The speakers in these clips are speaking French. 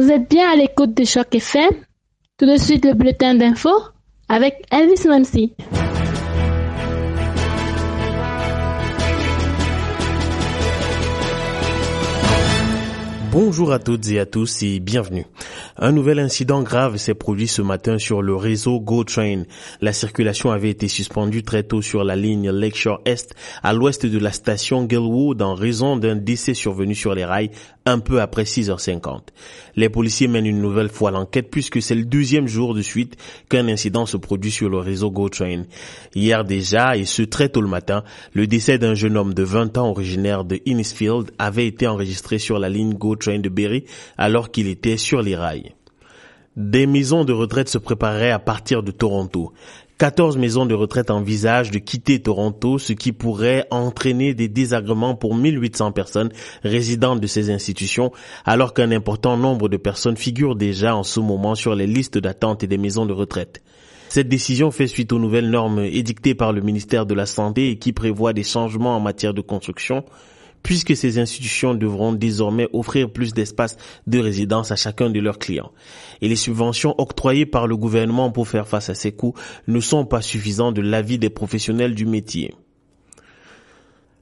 Vous êtes bien à l'écoute de Choc FM. Tout de suite le bulletin d'info avec Elvis Nancy. Bonjour à toutes et à tous et bienvenue. Un nouvel incident grave s'est produit ce matin sur le réseau GoTrain. La circulation avait été suspendue très tôt sur la ligne Lakeshore Est à l'ouest de la station Gilwood en raison d'un décès survenu sur les rails un peu après 6h50. Les policiers mènent une nouvelle fois l'enquête puisque c'est le deuxième jour de suite qu'un incident se produit sur le réseau GoTrain. Hier déjà, et ce très tôt le matin, le décès d'un jeune homme de 20 ans originaire de Innisfield avait été enregistré sur la ligne GoTrain de Berry alors qu'il était sur les rails. Des maisons de retraite se prépareraient à partir de Toronto. 14 maisons de retraite envisagent de quitter Toronto, ce qui pourrait entraîner des désagréments pour 1800 personnes résidentes de ces institutions, alors qu'un important nombre de personnes figurent déjà en ce moment sur les listes d'attente des maisons de retraite. Cette décision fait suite aux nouvelles normes édictées par le ministère de la Santé et qui prévoient des changements en matière de construction, puisque ces institutions devront désormais offrir plus d'espace de résidence à chacun de leurs clients. Et les subventions octroyées par le gouvernement pour faire face à ces coûts ne sont pas suffisantes de l'avis des professionnels du métier.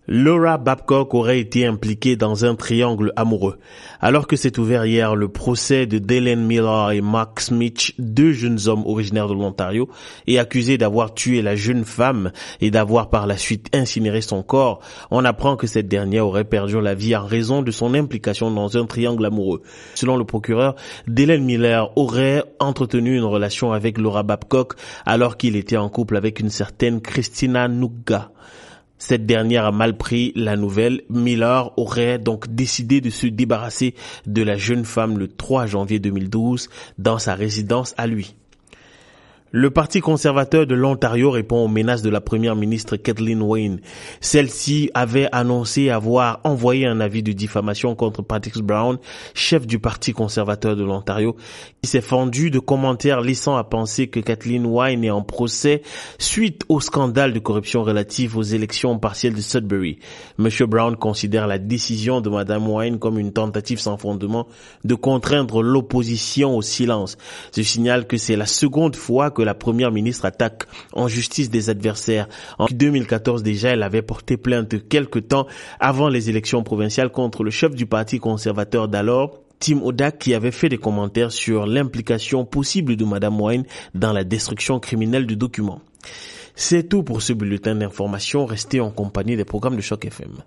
Laura Babcock aurait été impliquée dans un triangle amoureux. Alors que s'est ouvert hier le procès de Dylan Miller et Mark Smith, deux jeunes hommes originaires de l'Ontario, et accusés d'avoir tué la jeune femme et d'avoir par la suite incinéré son corps, on apprend que cette dernière aurait perdu la vie en raison de son implication dans un triangle amoureux. Selon le procureur, Dylan Miller aurait entretenu une relation avec Laura Babcock alors qu'il était en couple avec une certaine Christina Nuga. Cette dernière a mal pris la nouvelle. Miller aurait donc décidé de se débarrasser de la jeune femme le 3 janvier 2012 dans sa résidence à lui. Le Parti conservateur de l'Ontario répond aux menaces de la première ministre Kathleen Wayne. Celle-ci avait annoncé avoir envoyé un avis de diffamation contre Patrick Brown, chef du Parti conservateur de l'Ontario, qui s'est fendu de commentaires laissant à penser que Kathleen Wayne est en procès suite au scandale de corruption relatif aux élections partielles de Sudbury. Monsieur Brown considère la décision de Madame Wayne comme une tentative sans fondement de contraindre l'opposition au silence. Je signale que c'est la seconde fois la première ministre attaque en justice des adversaires. En 2014 déjà, elle avait porté plainte quelque temps avant les élections provinciales contre le chef du parti conservateur d'alors, Tim Odak qui avait fait des commentaires sur l'implication possible de Madame Wayne dans la destruction criminelle de documents. C'est tout pour ce bulletin d'information. Restez en compagnie des programmes de Choc FM.